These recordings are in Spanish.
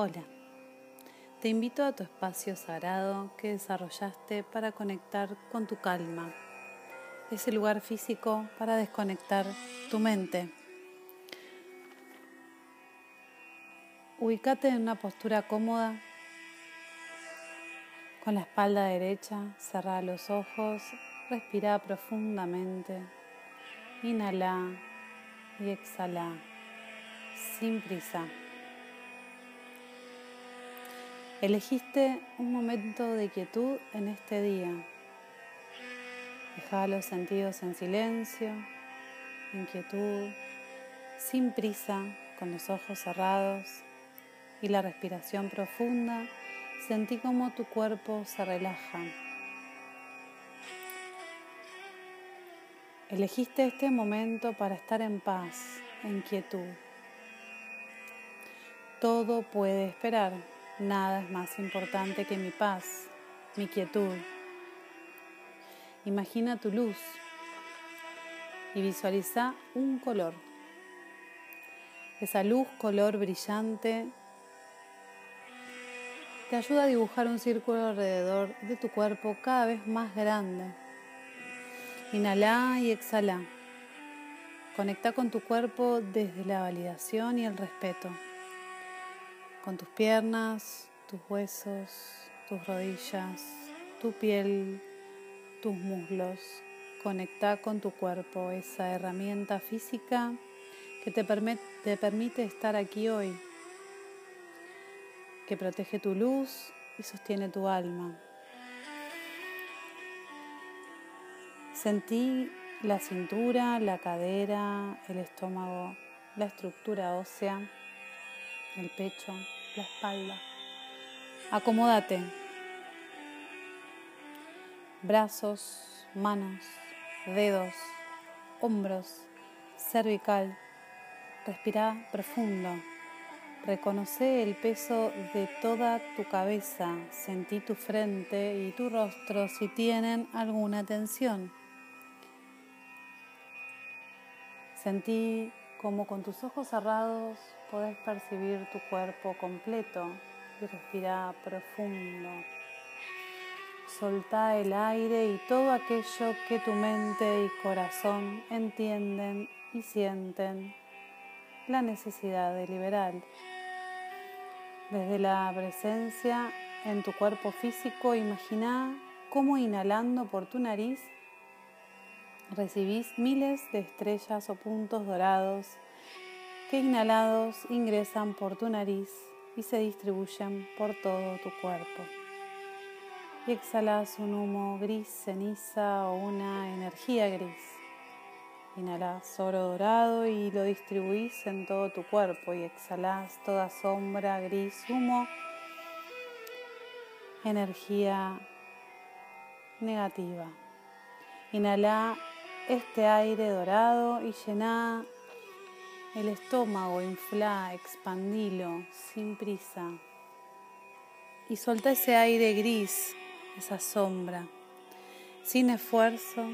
Hola, te invito a tu espacio sagrado que desarrollaste para conectar con tu calma, ese lugar físico para desconectar tu mente. Ubícate en una postura cómoda, con la espalda derecha, cerra los ojos, respira profundamente, inhala y exhala sin prisa. Elegiste un momento de quietud en este día. Deja los sentidos en silencio, en quietud, sin prisa, con los ojos cerrados y la respiración profunda. Sentí como tu cuerpo se relaja. Elegiste este momento para estar en paz, en quietud. Todo puede esperar. Nada es más importante que mi paz, mi quietud. Imagina tu luz y visualiza un color. Esa luz color brillante te ayuda a dibujar un círculo alrededor de tu cuerpo cada vez más grande. Inhala y exhala. Conecta con tu cuerpo desde la validación y el respeto con tus piernas, tus huesos, tus rodillas, tu piel, tus muslos. Conecta con tu cuerpo, esa herramienta física que te, te permite estar aquí hoy, que protege tu luz y sostiene tu alma. Sentí la cintura, la cadera, el estómago, la estructura ósea, el pecho la espalda. Acomódate. Brazos, manos, dedos, hombros, cervical. Respira profundo. Reconoce el peso de toda tu cabeza. Sentí tu frente y tu rostro si tienen alguna tensión. Sentí como con tus ojos cerrados podés percibir tu cuerpo completo y respira profundo. Solta el aire y todo aquello que tu mente y corazón entienden y sienten la necesidad de liberar. Desde la presencia en tu cuerpo físico, imagina cómo inhalando por tu nariz recibís miles de estrellas o puntos dorados que inhalados ingresan por tu nariz y se distribuyen por todo tu cuerpo. Y exhalas un humo gris, ceniza o una energía gris. Inhalas oro dorado y lo distribuís en todo tu cuerpo y exhalas toda sombra, gris, humo, energía negativa. Inhala este aire dorado y llena el estómago, infla, expandilo sin prisa. Y solta ese aire gris, esa sombra, sin esfuerzo.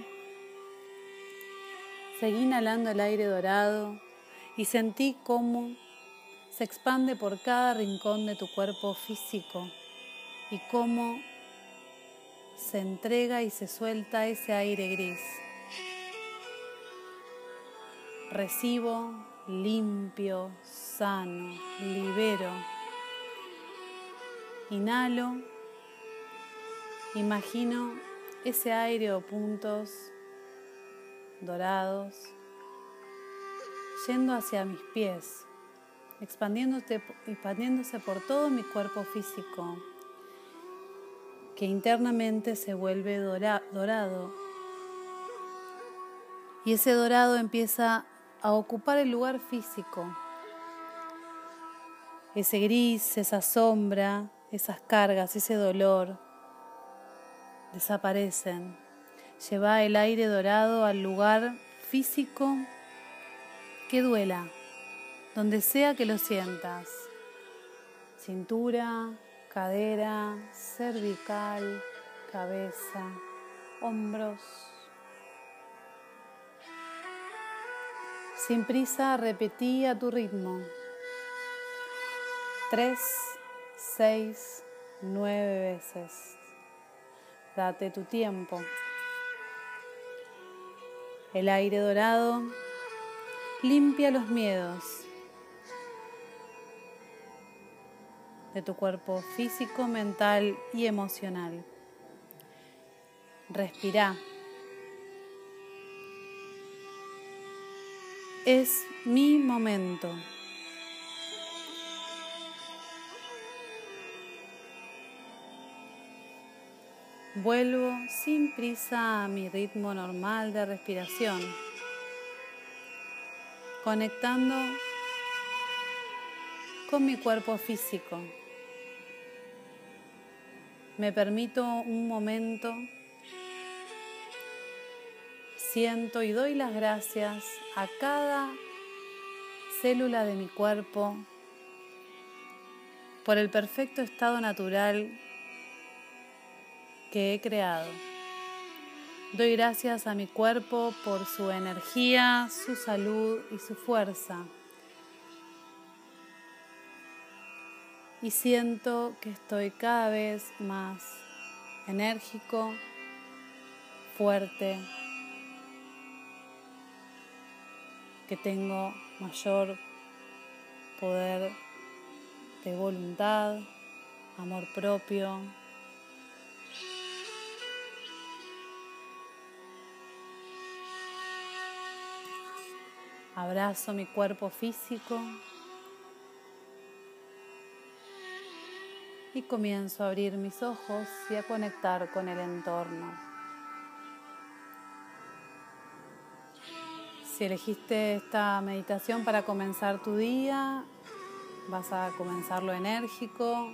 Seguí inhalando el aire dorado y sentí cómo se expande por cada rincón de tu cuerpo físico y cómo se entrega y se suelta ese aire gris. Recibo, limpio, sano, libero. Inhalo, imagino ese aire o puntos dorados yendo hacia mis pies, expandiéndose, expandiéndose por todo mi cuerpo físico, que internamente se vuelve dorado. Y ese dorado empieza a ocupar el lugar físico. Ese gris, esa sombra, esas cargas, ese dolor desaparecen. Lleva el aire dorado al lugar físico que duela, donde sea que lo sientas. Cintura, cadera, cervical, cabeza, hombros. Sin prisa repetí a tu ritmo. Tres, seis, nueve veces. Date tu tiempo. El aire dorado limpia los miedos de tu cuerpo físico, mental y emocional. Respira. Es mi momento. Vuelvo sin prisa a mi ritmo normal de respiración, conectando con mi cuerpo físico. Me permito un momento, siento y doy las gracias a cada célula de mi cuerpo por el perfecto estado natural que he creado. Doy gracias a mi cuerpo por su energía, su salud y su fuerza. y siento que estoy cada vez más enérgico, fuerte, que tengo mayor poder de voluntad, amor propio. Abrazo mi cuerpo físico. y comienzo a abrir mis ojos y a conectar con el entorno. Si elegiste esta meditación para comenzar tu día, vas a comenzarlo enérgico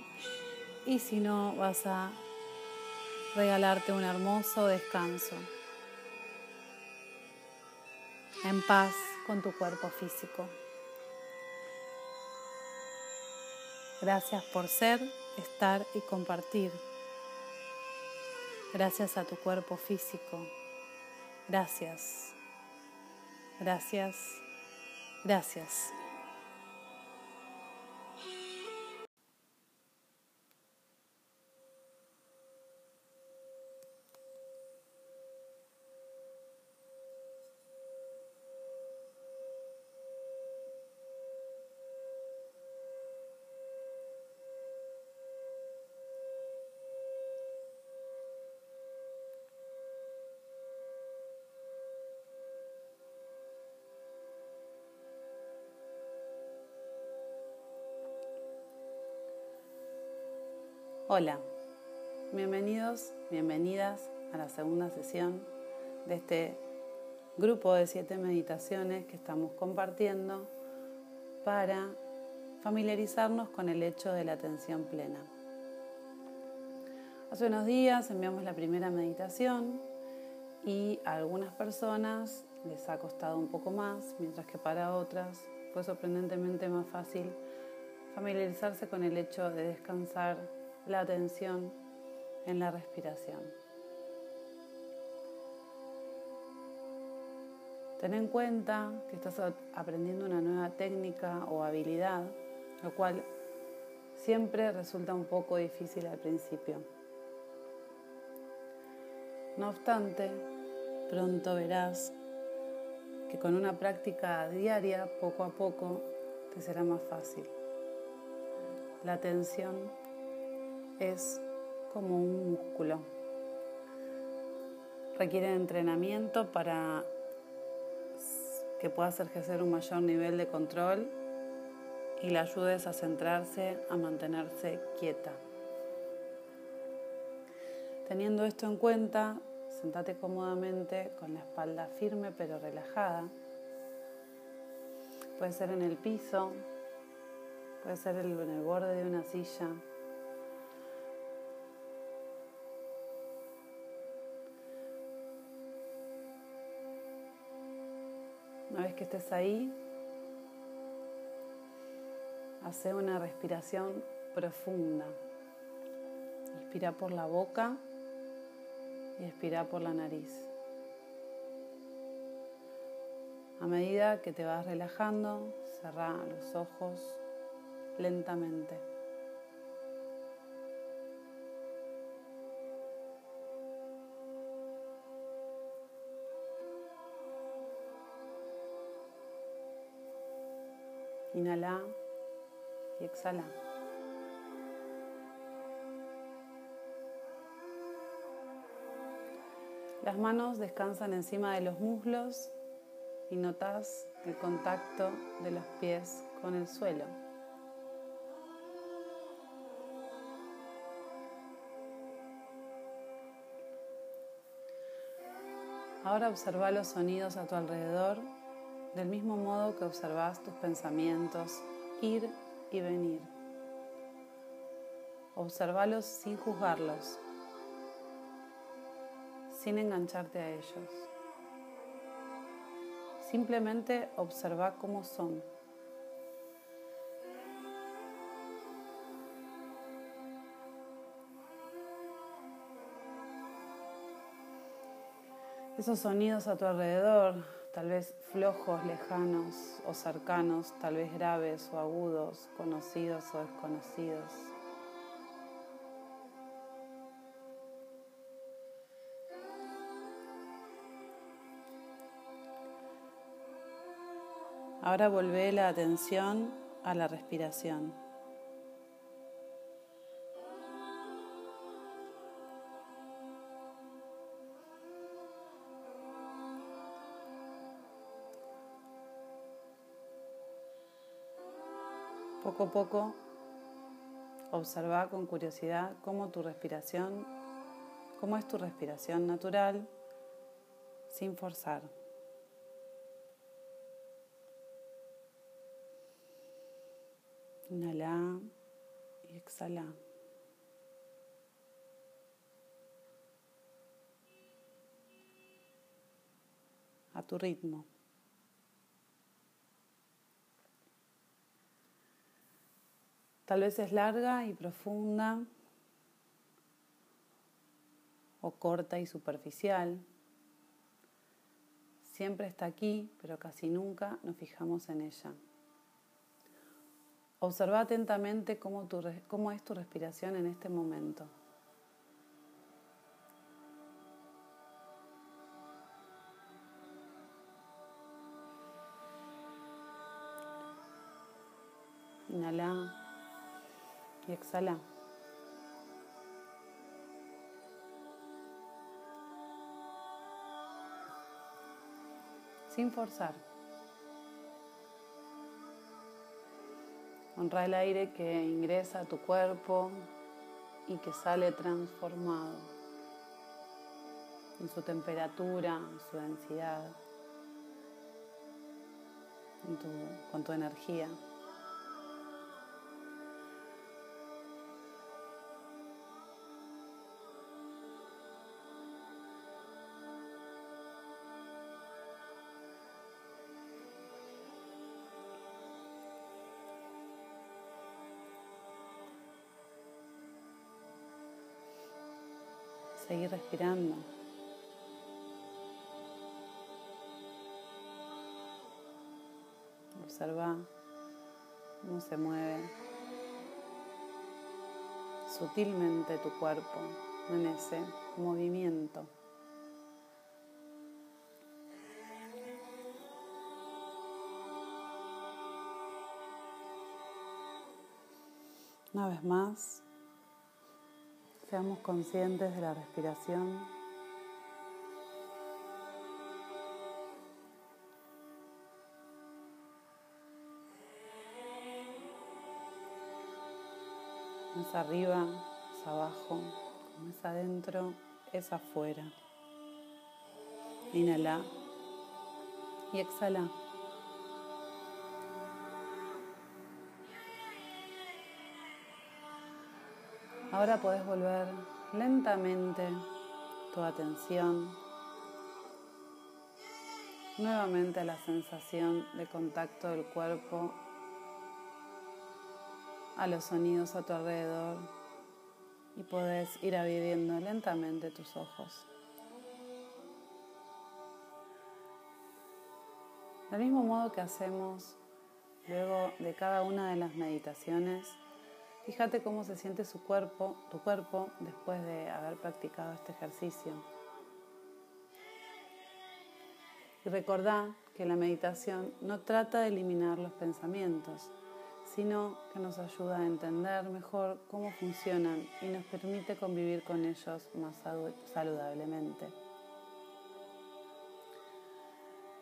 y si no, vas a regalarte un hermoso descanso en paz con tu cuerpo físico. Gracias por ser estar y compartir. Gracias a tu cuerpo físico. Gracias. Gracias. Gracias. Hola, bienvenidos, bienvenidas a la segunda sesión de este grupo de siete meditaciones que estamos compartiendo para familiarizarnos con el hecho de la atención plena. Hace unos días enviamos la primera meditación y a algunas personas les ha costado un poco más, mientras que para otras fue sorprendentemente más fácil familiarizarse con el hecho de descansar la atención en la respiración. Ten en cuenta que estás aprendiendo una nueva técnica o habilidad, lo cual siempre resulta un poco difícil al principio. No obstante, pronto verás que con una práctica diaria, poco a poco, te será más fácil. La atención es como un músculo. Requiere entrenamiento para que puedas ejercer un mayor nivel de control y le ayudes a centrarse, a mantenerse quieta. Teniendo esto en cuenta, sentate cómodamente con la espalda firme pero relajada. Puede ser en el piso, puede ser en el borde de una silla, que estés ahí, hace una respiración profunda. Inspira por la boca y expira por la nariz. A medida que te vas relajando, cerra los ojos lentamente. Inhala y exhala. Las manos descansan encima de los muslos y notas el contacto de los pies con el suelo. Ahora observa los sonidos a tu alrededor del mismo modo que observas tus pensamientos ir y venir. Observalos sin juzgarlos, sin engancharte a ellos. Simplemente observa cómo son. Esos sonidos a tu alrededor, tal vez flojos, lejanos o cercanos, tal vez graves o agudos, conocidos o desconocidos. Ahora volvé la atención a la respiración. Poco a poco observa con curiosidad cómo tu respiración, cómo es tu respiración natural sin forzar. Inhala y exhala. A tu ritmo. Tal vez es larga y profunda o corta y superficial. Siempre está aquí, pero casi nunca nos fijamos en ella. Observa atentamente cómo, es tu respiración en este momento. Inhala exhala. Sin forzar. Honra el aire que ingresa a tu cuerpo y que sale transformado en su temperatura, en su densidad, con tu energía. Seguir respirando. Observa cómo se mueve sutilmente tu cuerpo en ese movimiento. Una vez más, Seamos conscientes de la respiración. Es arriba, es abajo, como es adentro, es afuera. Inhala y exhala. Ahora puedes volver lentamente tu atención nuevamente a la sensación de contacto del cuerpo, a los sonidos a tu alrededor y puedes ir abriendo lentamente tus ojos. Del mismo modo que hacemos luego de cada una de las meditaciones, Fíjate cómo se siente su cuerpo, tu cuerpo, después de haber practicado este ejercicio. Y recordá que la meditación no trata de eliminar los pensamientos, sino que nos ayuda a entender mejor cómo funcionan y nos permite convivir con ellos más saludablemente.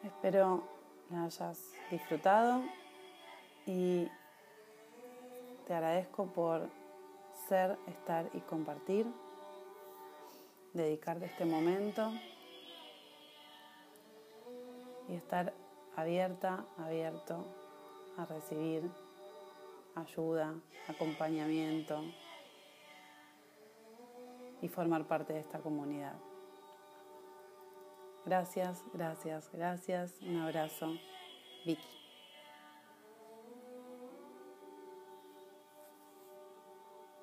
Espero la hayas disfrutado y te agradezco por ser, estar y compartir, dedicarte este momento y estar abierta, abierto a recibir ayuda, acompañamiento y formar parte de esta comunidad. Gracias, gracias, gracias. Un abrazo. Vicky.